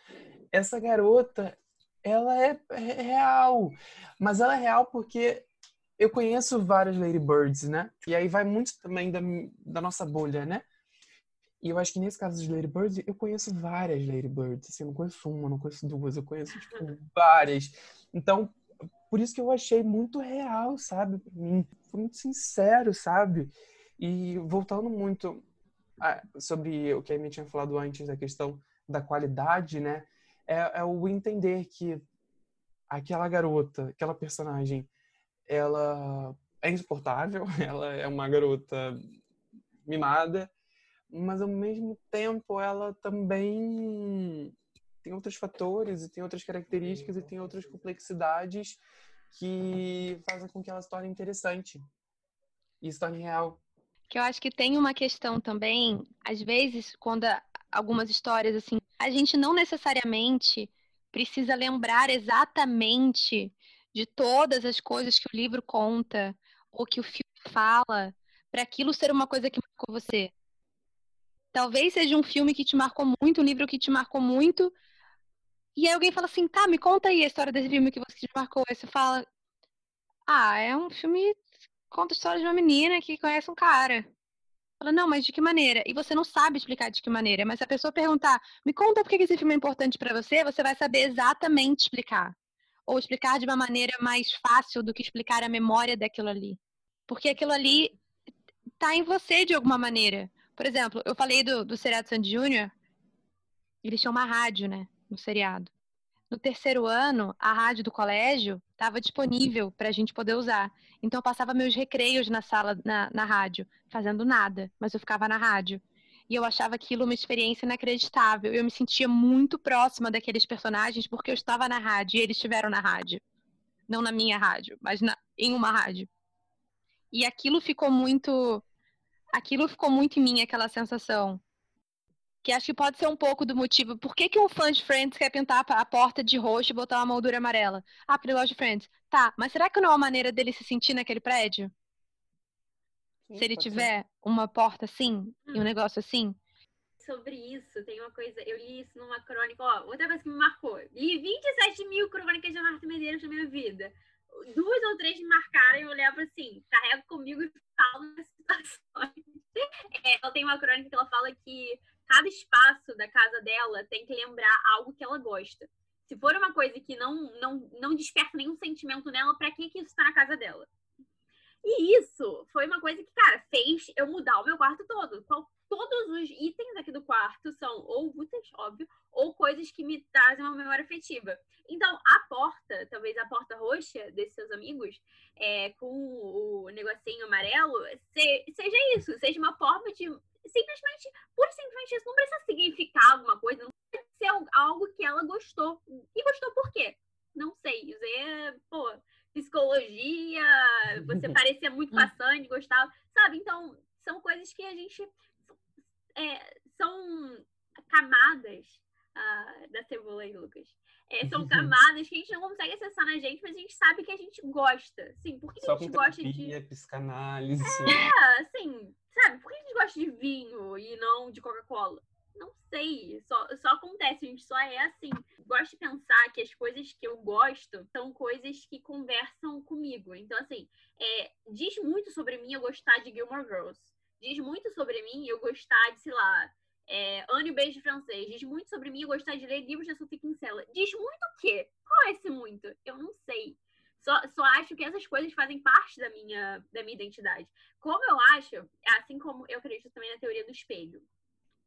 essa garota, ela é, é real. Mas ela é real porque eu conheço várias Lady Birds, né? E aí vai muito também da, da nossa bolha, né? E eu acho que nesse caso de Ladybird, eu conheço várias Ladybirds. Assim, eu não conheço uma, não conheço duas, eu conheço, tipo, várias. Então, por isso que eu achei muito real, sabe? Foi muito sincero, sabe? E voltando muito a, sobre o que a Amy tinha falado antes, da questão da qualidade, né? É, é o entender que aquela garota, aquela personagem, ela é insuportável, [laughs] ela é uma garota mimada, mas ao mesmo tempo ela também tem outros fatores e tem outras características e tem outras complexidades que fazem com que ela se torne interessante e se torne real. Que eu acho que tem uma questão também, às vezes, quando algumas histórias assim, a gente não necessariamente precisa lembrar exatamente de todas as coisas que o livro conta ou que o filme fala para aquilo ser uma coisa que marcou você. Talvez seja um filme que te marcou muito, um livro que te marcou muito. E aí alguém fala assim, tá, me conta aí a história desse filme que você te marcou. Aí você fala, ah, é um filme conta a história de uma menina que conhece um cara. Fala, não, mas de que maneira? E você não sabe explicar de que maneira. Mas se a pessoa perguntar, me conta por que esse filme é importante para você, você vai saber exatamente explicar. Ou explicar de uma maneira mais fácil do que explicar a memória daquilo ali. Porque aquilo ali tá em você de alguma maneira. Por exemplo, eu falei do, do seriado Sandy Júnior, eles tinham uma rádio, né, no seriado. No terceiro ano, a rádio do colégio estava disponível para a gente poder usar. Então, eu passava meus recreios na sala, na, na rádio, fazendo nada, mas eu ficava na rádio. E eu achava aquilo uma experiência inacreditável. Eu me sentia muito próxima daqueles personagens porque eu estava na rádio e eles estiveram na rádio. Não na minha rádio, mas na, em uma rádio. E aquilo ficou muito aquilo ficou muito em mim, aquela sensação. Que acho que pode ser um pouco do motivo. Por que, que um fã de Friends quer pintar a porta de roxo e botar uma moldura amarela? Ah, porque ele gosta de Friends. Tá, mas será que não é uma maneira dele se sentir naquele prédio? Sim, se ele tiver ser. uma porta assim hum. e um hum. negócio assim? Sobre isso, tem uma coisa, eu li isso numa crônica, ó, outra coisa que me marcou. Li 27 mil crônicas de Marta Medeiros na minha vida. Duas ou três me marcaram e eu levo assim, carrego comigo e falo ela tem uma crônica que ela fala que cada espaço da casa dela tem que lembrar algo que ela gosta. Se for uma coisa que não, não, não desperta nenhum sentimento nela, para que, que isso está na casa dela? E isso foi uma coisa que, cara, fez eu mudar o meu quarto todo. Todos os itens aqui do quarto são ou úteis, óbvio, ou coisas que me trazem uma memória afetiva. Então, a porta, talvez a porta roxa desses seus amigos, é, com o negocinho amarelo, se, seja isso, seja uma forma de simplesmente, por simplesmente isso, não precisa significar alguma coisa, não precisa ser algo que ela gostou. E gostou por quê? Não sei. Isso é, pô, psicologia, você [laughs] parecia muito passante, gostava, sabe? Então, são coisas que a gente. É, são camadas uh, da cebola aí, Lucas. É, são camadas que a gente não consegue acessar na gente, mas a gente sabe que a gente gosta. Sim, por que Só a gente gosta terapia, de. psicanálise. É, assim, sabe? Por que a gente gosta de vinho e não de Coca-Cola? Não sei, só, só acontece, a gente só é assim. Gosto de pensar que as coisas que eu gosto são coisas que conversam comigo. Então, assim, é, diz muito sobre mim eu gostar de Gilmore Girls. Diz muito sobre mim eu gostar de, sei lá, é, Anne Beijo Francês. Diz muito sobre mim eu gostar de ler livros da Sophie Kinsella. Diz muito o quê? Qual é esse muito? Eu não sei. Só, só acho que essas coisas fazem parte da minha, da minha identidade. Como eu acho, assim como eu acredito também na teoria do espelho,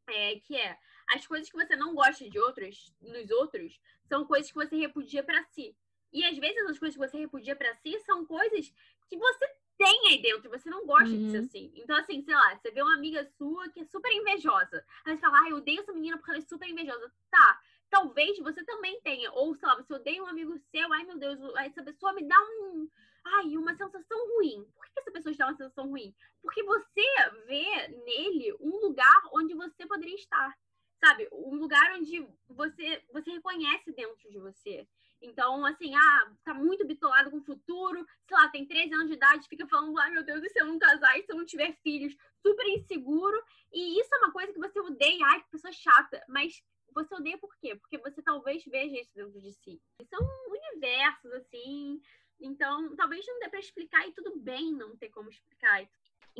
é, que é as coisas que você não gosta de outros, nos outros, são coisas que você repudia para si. E às vezes as coisas que você repudia para si são coisas que você tem aí dentro, você não gosta uhum. de ser uhum. assim. Então, assim, sei lá, você vê uma amiga sua que é super invejosa. Aí você fala, ah, eu odeio essa menina porque ela é super invejosa. Tá, talvez você também tenha. Ou, sei lá, você odeia um amigo seu, ai meu Deus, essa pessoa me dá um. Ai, uma sensação ruim. Por que essa pessoa te dá uma sensação ruim? Porque você vê nele um lugar onde você poderia estar. Sabe? Um lugar onde você, você reconhece dentro de você. Então, assim, ah, tá muito bitolado com o futuro, sei lá, tem 13 anos de idade, fica falando, ai meu Deus, e se eu não casar, e se eu não tiver filhos, super inseguro. E isso é uma coisa que você odeia, ai, que pessoa chata. Mas você odeia por quê? Porque você talvez veja isso dentro de si. São universos, assim. Então, talvez não dê para explicar e tudo bem não ter como explicar.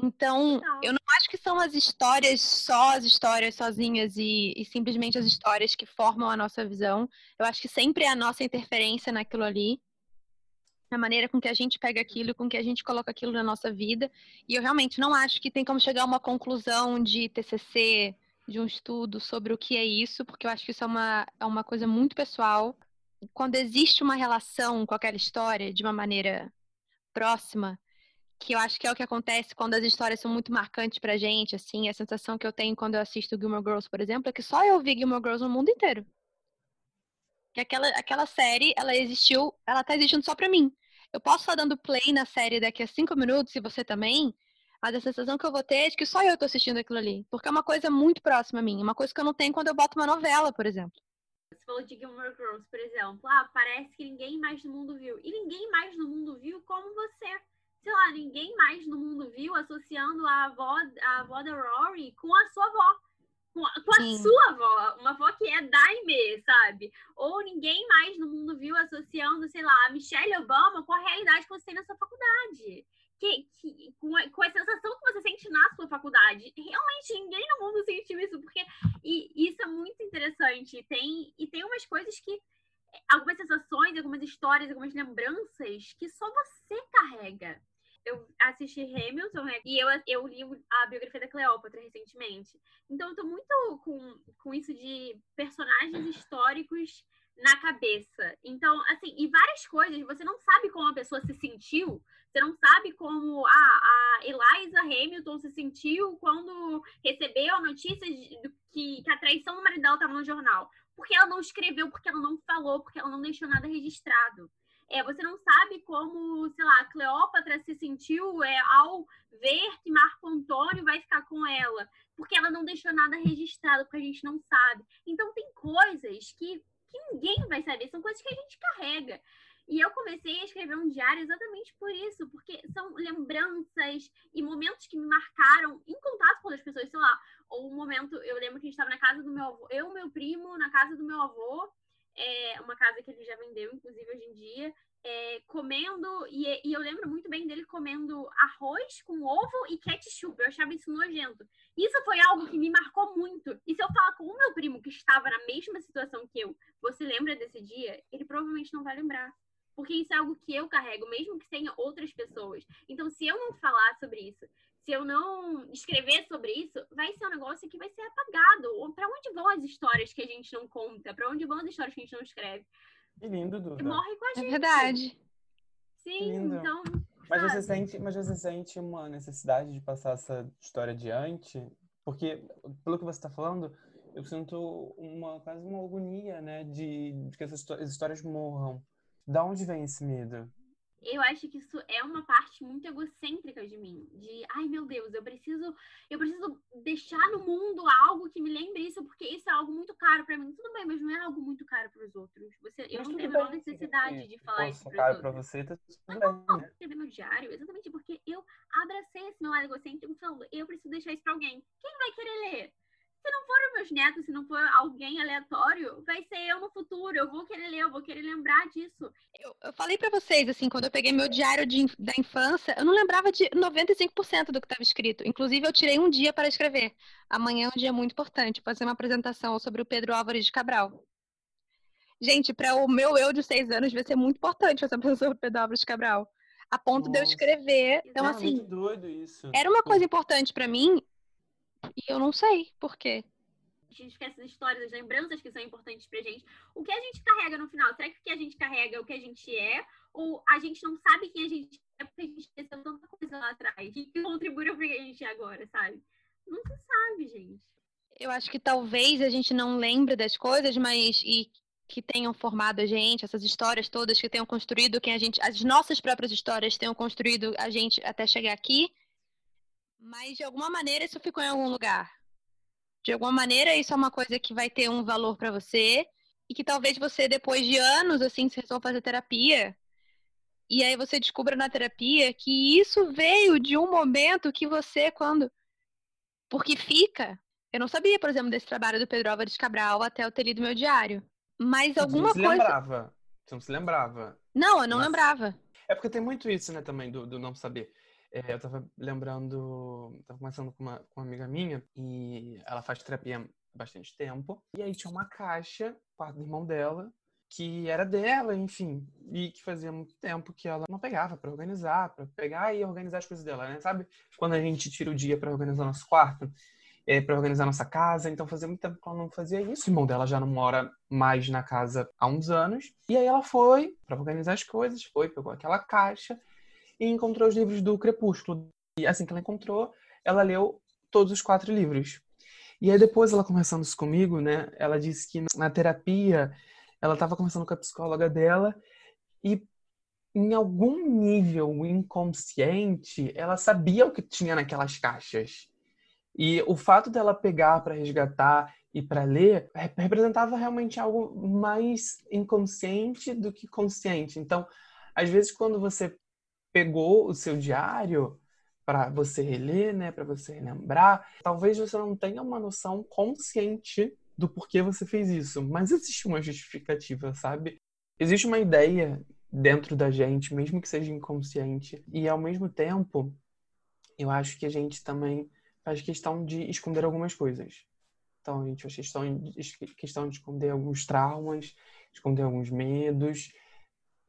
Então, eu não acho que são as histórias, só as histórias sozinhas e, e, simplesmente as histórias que formam a nossa visão. Eu acho que sempre é a nossa interferência naquilo ali, a maneira com que a gente pega aquilo, com que a gente coloca aquilo na nossa vida. E eu realmente não acho que tem como chegar a uma conclusão de TCC, de um estudo sobre o que é isso, porque eu acho que isso é uma, é uma coisa muito pessoal. Quando existe uma relação com aquela história de uma maneira próxima, que eu acho que é o que acontece quando as histórias são muito marcantes pra gente, assim, a sensação que eu tenho quando eu assisto Gilmore Girls, por exemplo, é que só eu vi Gilmore Girls no mundo inteiro. Que aquela, aquela série, ela existiu, ela tá existindo só pra mim. Eu posso estar dando play na série daqui a cinco minutos, e você também, mas a sensação que eu vou ter é de que só eu tô assistindo aquilo ali. Porque é uma coisa muito próxima a mim. Uma coisa que eu não tenho quando eu boto uma novela, por exemplo. Você falou de Gilmore Girls, por exemplo. Ah, parece que ninguém mais no mundo viu. E ninguém mais no mundo viu como você. Sei lá, ninguém mais no mundo viu associando a avó, a avó da Rory com a sua avó. Com a, com a sua avó, uma avó que é Daime, sabe? Ou ninguém mais no mundo viu associando, sei lá, a Michelle Obama com a realidade que você tem na sua faculdade que, que com, a, com, a, sensação que você sente na sua faculdade. Realmente ninguém no mundo sentiu isso, porque e, isso é muito interessante. Tem, e tem umas coisas que. Algumas sensações, algumas histórias, algumas lembranças que só você carrega. Eu assisti Hamilton né, e eu, eu li a biografia da Cleópatra recentemente. Então eu tô muito com, com isso de personagens históricos na cabeça. Então, assim, e várias coisas, você não sabe como a pessoa se sentiu, você não sabe como a, a Eliza Hamilton se sentiu quando recebeu a notícia de, que, que a traição do marido dela estava no jornal. Porque ela não escreveu, porque ela não falou, porque ela não deixou nada registrado. É, você não sabe como, sei lá, Cleópatra se sentiu é, ao ver que Marco Antônio vai ficar com ela, porque ela não deixou nada registrado, porque a gente não sabe. Então tem coisas que, que ninguém vai saber, são coisas que a gente carrega. E eu comecei a escrever um diário exatamente por isso, porque são lembranças e momentos que me marcaram em contato com outras pessoas, sei lá, ou um momento, eu lembro que a gente estava na casa do meu avô, eu e meu primo na casa do meu avô, é, uma casa que ele já vendeu, inclusive hoje em dia, é, comendo, e, e, eu lembro muito bem dele comendo arroz com ovo e ketchup. Eu achava isso nojento. Isso foi algo que me marcou muito. E se eu falar com o meu primo que estava na mesma situação que eu, você lembra desse dia? Ele provavelmente não vai lembrar porque isso é algo que eu carrego, mesmo que tenha outras pessoas. Então, se eu não falar sobre isso, se eu não escrever sobre isso, vai ser um negócio que vai ser apagado. Para onde vão as histórias que a gente não conta? Para onde vão as histórias que a gente não escreve? Que lindo, Duda. Morre com a é gente. É verdade. Sim, então. Mas você, sente, mas você sente uma necessidade de passar essa história adiante? Porque, pelo que você está falando, eu sinto uma quase uma agonia, né? De, de que essas histórias morram. Da onde vem esse medo? Eu acho que isso é uma parte muito egocêntrica de mim, de ai meu Deus, eu preciso, eu preciso deixar no mundo algo que me lembre isso, porque isso é algo muito caro para mim. Tudo bem, mas não é algo muito caro para os outros. Você, eu não tenho a necessidade de falar isso para para você, tá tudo bem. Não, né? escrever no diário, exatamente porque eu abracei esse meu lado egocêntrico falando, eu preciso deixar isso para alguém. Quem vai querer ler? Se não foram meus netos, se não for alguém aleatório, vai ser eu no futuro. Eu vou querer ler, eu vou querer lembrar disso. Eu, eu falei para vocês, assim, quando eu peguei meu diário de, da infância, eu não lembrava de 95% do que estava escrito. Inclusive, eu tirei um dia para escrever. Amanhã é um dia muito importante, fazer uma apresentação sobre o Pedro Álvares de Cabral. Gente, para o meu eu de seis anos, vai ser muito importante fazer uma apresentação sobre o Pedro Álvares de Cabral. A ponto Nossa. de eu escrever. Então, é assim. Muito doido isso. Era uma coisa importante para mim e eu não sei por quê. Gente esquece as histórias, as lembranças que são importantes pra gente. O que a gente carrega no final? Será que o que a gente carrega é o que a gente é? Ou a gente não sabe quem a gente é porque a gente esqueceu tanta coisa lá atrás? E que contribuiu pra quem a gente é agora, sabe? Se sabe, gente. Eu acho que talvez a gente não lembre das coisas, mas e que tenham formado a gente, essas histórias todas que tenham construído quem a gente, as nossas próprias histórias tenham construído a gente até chegar aqui. Mas de alguma maneira isso ficou em algum lugar. De alguma maneira isso é uma coisa que vai ter um valor para você e que talvez você depois de anos assim, se resolva fazer terapia, e aí você descubra na terapia que isso veio de um momento que você quando porque fica. Eu não sabia, por exemplo, desse trabalho do Pedro Álvares Cabral até eu ter lido meu diário. Mas alguma você não se coisa. Lembrava. Você não se lembrava. Não, eu não Mas... lembrava. É porque tem muito isso, né, também, do, do não saber. É, eu tava lembrando, tava conversando com uma, com uma amiga minha e ela faz terapia há bastante tempo. E aí tinha uma caixa, quarto do irmão dela, que era dela, enfim, e que fazia muito tempo que ela não pegava para organizar, para pegar e organizar as coisas dela, né? Sabe quando a gente tira o dia para organizar nosso quarto, é, para organizar nossa casa? Então fazia muito tempo que ela não fazia isso. O irmão dela já não mora mais na casa há uns anos. E aí ela foi para organizar as coisas, foi, pegou aquela caixa e encontrou os livros do Crepúsculo. E assim que ela encontrou, ela leu todos os quatro livros. E aí depois ela conversando isso comigo, né, ela disse que na terapia ela estava conversando com a psicóloga dela e em algum nível inconsciente ela sabia o que tinha naquelas caixas. E o fato dela pegar para resgatar e para ler representava realmente algo mais inconsciente do que consciente. Então, às vezes quando você pegou o seu diário para você reler, né, para você lembrar, talvez você não tenha uma noção consciente do porquê você fez isso, mas existe uma justificativa, sabe? Existe uma ideia dentro da gente, mesmo que seja inconsciente, e ao mesmo tempo, eu acho que a gente também faz questão de esconder algumas coisas. Então, a gente faz questão de esconder alguns traumas, esconder alguns medos,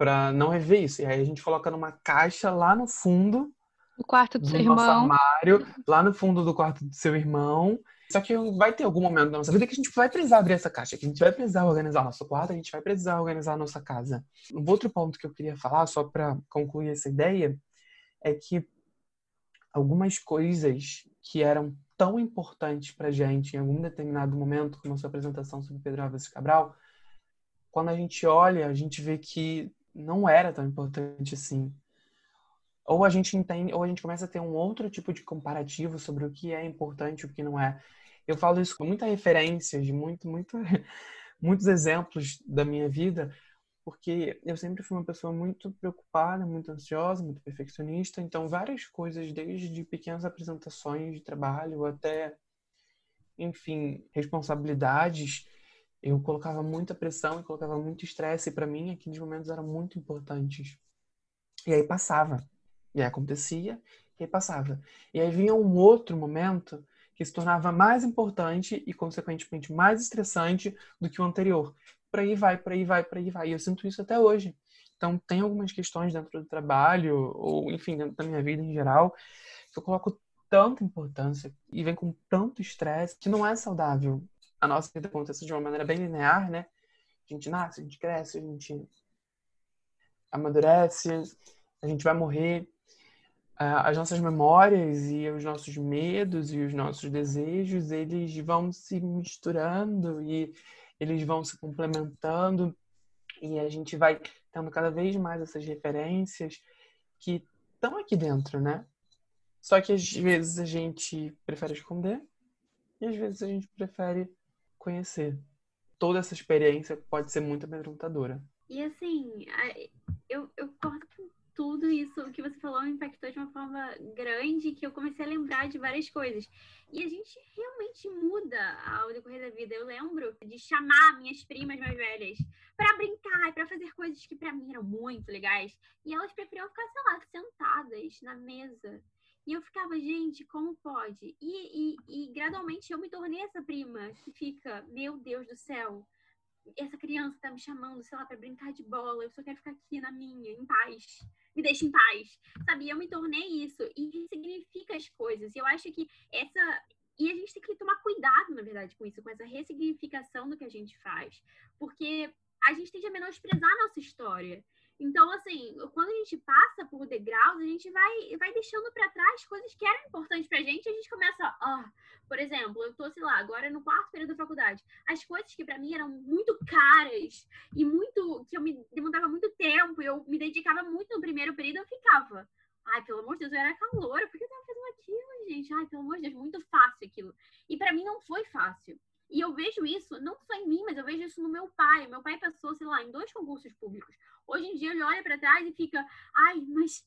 para não rever isso. E aí a gente coloca numa caixa lá no fundo no quarto do, do seu irmão. armário, lá no fundo do quarto do seu irmão. Só que vai ter algum momento da nossa vida que a gente vai precisar abrir essa caixa, que a gente vai precisar organizar nosso quarto, a gente vai precisar organizar a nossa casa. Um outro ponto que eu queria falar, só para concluir essa ideia, é que algumas coisas que eram tão importantes para gente em algum determinado momento, como a sua apresentação sobre Pedro Álvares Cabral, quando a gente olha, a gente vê que não era tão importante assim. Ou a gente entende, ou a gente começa a ter um outro tipo de comparativo sobre o que é importante e o que não é. Eu falo isso com muita referência, de muito, muito, [laughs] muitos exemplos da minha vida, porque eu sempre fui uma pessoa muito preocupada, muito ansiosa, muito perfeccionista, então várias coisas, desde pequenas apresentações de trabalho até, enfim, responsabilidades, eu colocava muita pressão e colocava muito estresse, para mim aqueles momentos eram muito importantes. E aí passava, e aí acontecia, e aí passava. E aí vinha um outro momento que se tornava mais importante e, consequentemente, mais estressante do que o anterior por aí vai, por aí vai, por aí vai. E eu sinto isso até hoje. Então, tem algumas questões dentro do trabalho, ou enfim, dentro da minha vida em geral, que eu coloco tanta importância e vem com tanto estresse que não é saudável. A nossa vida acontece de uma maneira bem linear, né? A gente nasce, a gente cresce, a gente amadurece, a gente vai morrer. As nossas memórias e os nossos medos e os nossos desejos, eles vão se misturando e eles vão se complementando e a gente vai tendo cada vez mais essas referências que estão aqui dentro, né? Só que às vezes a gente prefere esconder e às vezes a gente prefere conhecer. Toda essa experiência pode ser muito amedrontadora. E assim, eu, eu concordo com tudo isso que você falou me impactou de uma forma grande que eu comecei a lembrar de várias coisas. E a gente realmente muda ao decorrer da vida. Eu lembro de chamar minhas primas mais velhas para brincar, para fazer coisas que para mim eram muito legais. E elas preferiam ficar, sei lá, sentadas na mesa. E eu ficava, gente, como pode? E, e, e gradualmente eu me tornei essa prima que fica, meu Deus do céu, essa criança tá me chamando, sei lá, para brincar de bola, eu só quero ficar aqui na minha, em paz me deixa em paz, sabe? Eu me tornei isso e significa as coisas. E eu acho que essa e a gente tem que tomar cuidado, na verdade, com isso, com essa ressignificação do que a gente faz, porque a gente tende a menosprezar a nossa história. Então, assim, quando a gente passa por degraus, a gente vai, vai deixando para trás coisas que eram importantes pra gente, a gente começa, ah, por exemplo, eu tô, sei lá, agora no quarto período da faculdade. As coisas que para mim eram muito caras e muito que eu me demandava muito tempo, eu me dedicava muito no primeiro período, eu ficava, ai, pelo amor de Deus, eu era calor, por que eu tava fazendo aquilo, gente? Ai, pelo amor de Deus, muito fácil aquilo. E para mim não foi fácil. E eu vejo isso, não só em mim, mas eu vejo isso no meu pai. Meu pai passou, sei lá, em dois concursos públicos. Hoje em dia ele olha para trás e fica, ai, mas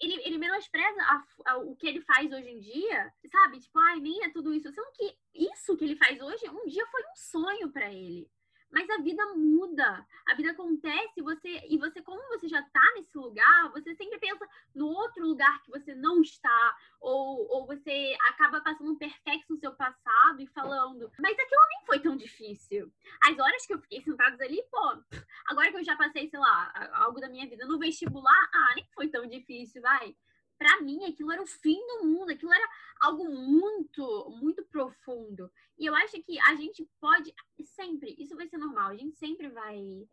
ele, ele menospreza a, a, o que ele faz hoje em dia, sabe? Tipo, ai, nem é tudo isso. Sendo que isso que ele faz hoje, um dia foi um sonho para ele. Mas a vida muda, a vida acontece, você e você, como você já está nesse lugar, você sempre pensa no outro lugar que você não está, ou, ou você acaba passando um perfeito no seu passado e falando, mas aquilo nem foi tão difícil. As horas que eu fiquei sentada ali, pô, agora que eu já passei, sei lá, algo da minha vida no vestibular, ah, nem foi tão difícil, vai para mim aquilo era o fim do mundo, aquilo era algo muito, muito profundo. E eu acho que a gente pode sempre, isso vai ser normal, a gente sempre vai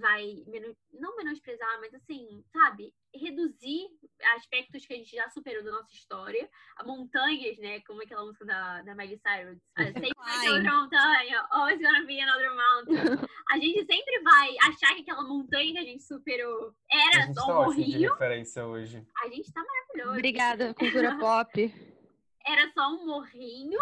vai não menosprezar, mas assim, sabe, reduzir aspectos que a gente já superou da nossa história, a montanhas, né, como aquela música da, da Miley Cyrus, [laughs] sempre vai ter outra montanha, always gonna be another mountain. [laughs] A gente sempre vai achar que aquela montanha que a gente superou era só um morrinho. De referência hoje. A gente tá maravilhoso. Obrigada, cultura [laughs] pop. Era só um morrinho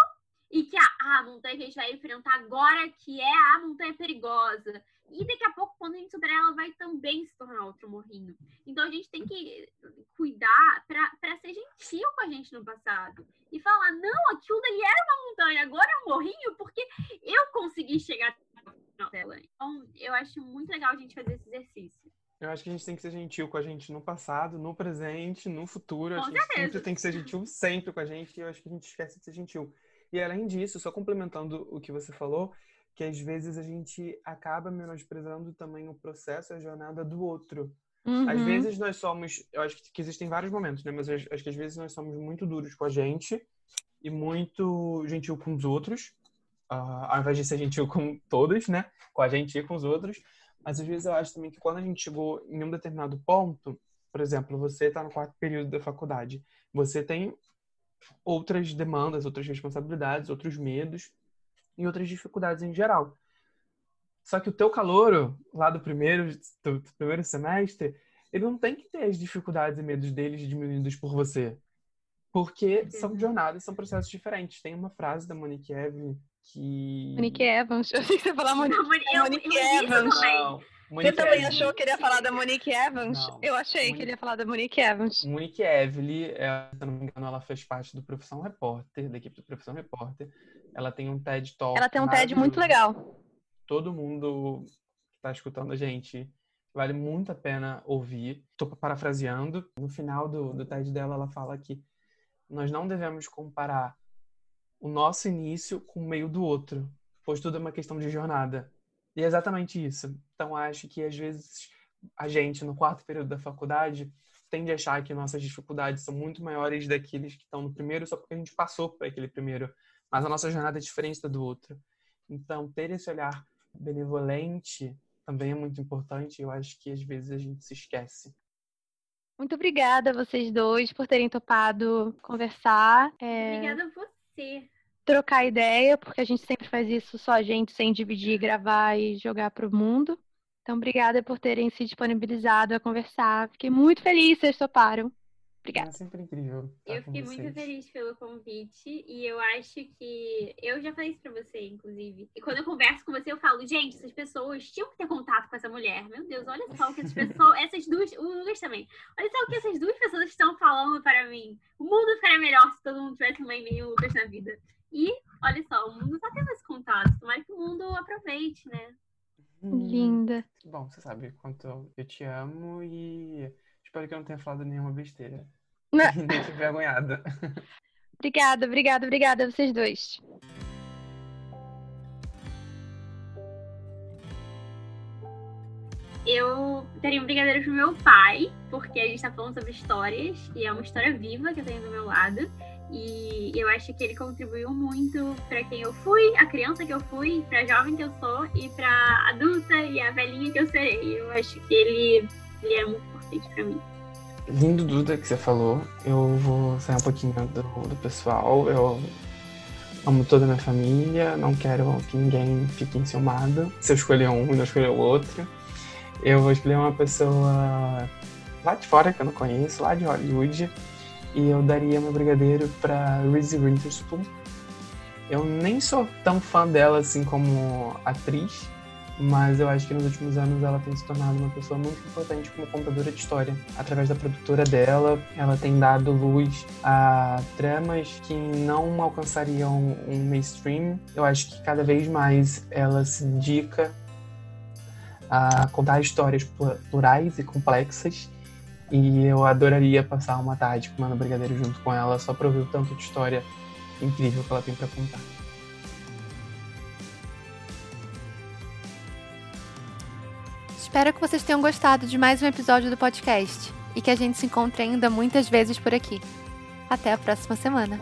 e que a, a montanha que a gente vai enfrentar agora, que é a montanha perigosa. E daqui a pouco, quando a gente superar, ela vai também se tornar outro morrinho. Então a gente tem que cuidar para ser gentil com a gente no passado. E falar, não, aquilo dali era uma montanha, agora é um morrinho, porque eu consegui chegar dela. Então, eu acho muito legal a gente fazer esse exercício. Eu acho que a gente tem que ser gentil com a gente no passado, no presente, no futuro. Com a gente certeza. sempre tem que ser gentil sempre com a gente, e eu acho que a gente esquece de ser gentil. E além disso, só complementando o que você falou, que às vezes a gente acaba menosprezando também o processo, a jornada do outro. Uhum. Às vezes nós somos, eu acho que existem vários momentos, né? Mas eu acho que às vezes nós somos muito duros com a gente e muito gentil com os outros, uh, ao invés de ser gentil com todos, né? Com a gente e com os outros. Mas às vezes eu acho também que quando a gente chegou em um determinado ponto, por exemplo, você está no quarto período da faculdade, você tem outras demandas, outras responsabilidades, outros medos e outras dificuldades em geral. Só que o teu calouro, lá do primeiro, do, do primeiro semestre, ele não tem que ter as dificuldades e medos deles diminuídos por você. Porque são jornadas, são processos diferentes. Tem uma frase da Monique Evelyn que. Monique Evans. [laughs] Eu sei que você falar Monique, Monique isso Evans. também. Não, Você Monique também Evelyn. achou que ele ia falar da Monique Evans? Não. Eu achei que Monique- ele ia falar da Monique Evans. Monique Evelyn, ela, se eu não me engano, ela fez parte do Profissão Repórter, da equipe do Profissão Repórter. Ela tem um TED Talk. Ela tem um TED muito legal. Todo mundo que está escutando a gente, vale muito a pena ouvir. Estou parafraseando. No final do, do TED dela, ela fala que nós não devemos comparar o nosso início com o meio do outro, pois tudo é uma questão de jornada. E é exatamente isso. Então, acho que às vezes a gente, no quarto período da faculdade, tende a achar que nossas dificuldades são muito maiores daqueles que estão no primeiro só porque a gente passou por aquele primeiro. Mas a nossa jornada é diferente da do outro. Então, ter esse olhar benevolente também é muito importante. Eu acho que às vezes a gente se esquece. Muito obrigada a vocês dois por terem topado conversar, é, Obrigada a você. Trocar ideia, porque a gente sempre faz isso só a gente, sem dividir, gravar e jogar pro mundo. Então, obrigada por terem se disponibilizado a conversar. Fiquei muito feliz vocês toparam. Obrigada. É sempre incrível. Eu fiquei muito feliz pelo convite e eu acho que eu já falei isso pra você, inclusive. E quando eu converso com você, eu falo, gente, essas pessoas tinham que ter contato com essa mulher. Meu Deus, olha só o que essas pessoas, essas duas, o Lucas também. Olha só o que essas duas pessoas estão falando para mim. O mundo ficaria melhor se todo mundo tivesse uma e o Lucas na vida. E olha só, o mundo tá tendo esse contato. Tomara que o mundo aproveite, né? Hum, Linda. Bom, você sabe quanto eu te amo e espero que eu não tenha falado nenhuma besteira. Não. E [laughs] nem te envergonhada. [laughs] Obrigada, obrigada, obrigada a vocês dois. Eu daria um brigadeiro pro meu pai, porque a gente tá falando sobre histórias, e é uma história viva que eu tenho do meu lado. E eu acho que ele contribuiu muito pra quem eu fui, a criança que eu fui, pra jovem que eu sou e pra adulta e a velhinha que eu serei. Eu acho que ele, ele é muito importante pra mim. Lindo Duda que você falou. Eu vou sair um pouquinho do, do pessoal. Eu amo toda a minha família. Não quero que ninguém fique enciumado. Se eu escolher um não escolher o outro. Eu vou escolher uma pessoa lá de fora que eu não conheço, lá de Hollywood. E eu daria meu brigadeiro pra Reese Witherspoon. Eu nem sou tão fã dela assim como atriz, mas eu acho que nos últimos anos ela tem se tornado uma pessoa muito importante como contadora de história. Através da produtora dela, ela tem dado luz a tramas que não alcançariam um mainstream. Eu acho que cada vez mais ela se dedica a contar histórias plu- plurais e complexas. E eu adoraria passar uma tarde comendo brigadeiro junto com ela só pra ouvir o tanto de história incrível que ela tem pra contar. Espero que vocês tenham gostado de mais um episódio do podcast e que a gente se encontre ainda muitas vezes por aqui. Até a próxima semana.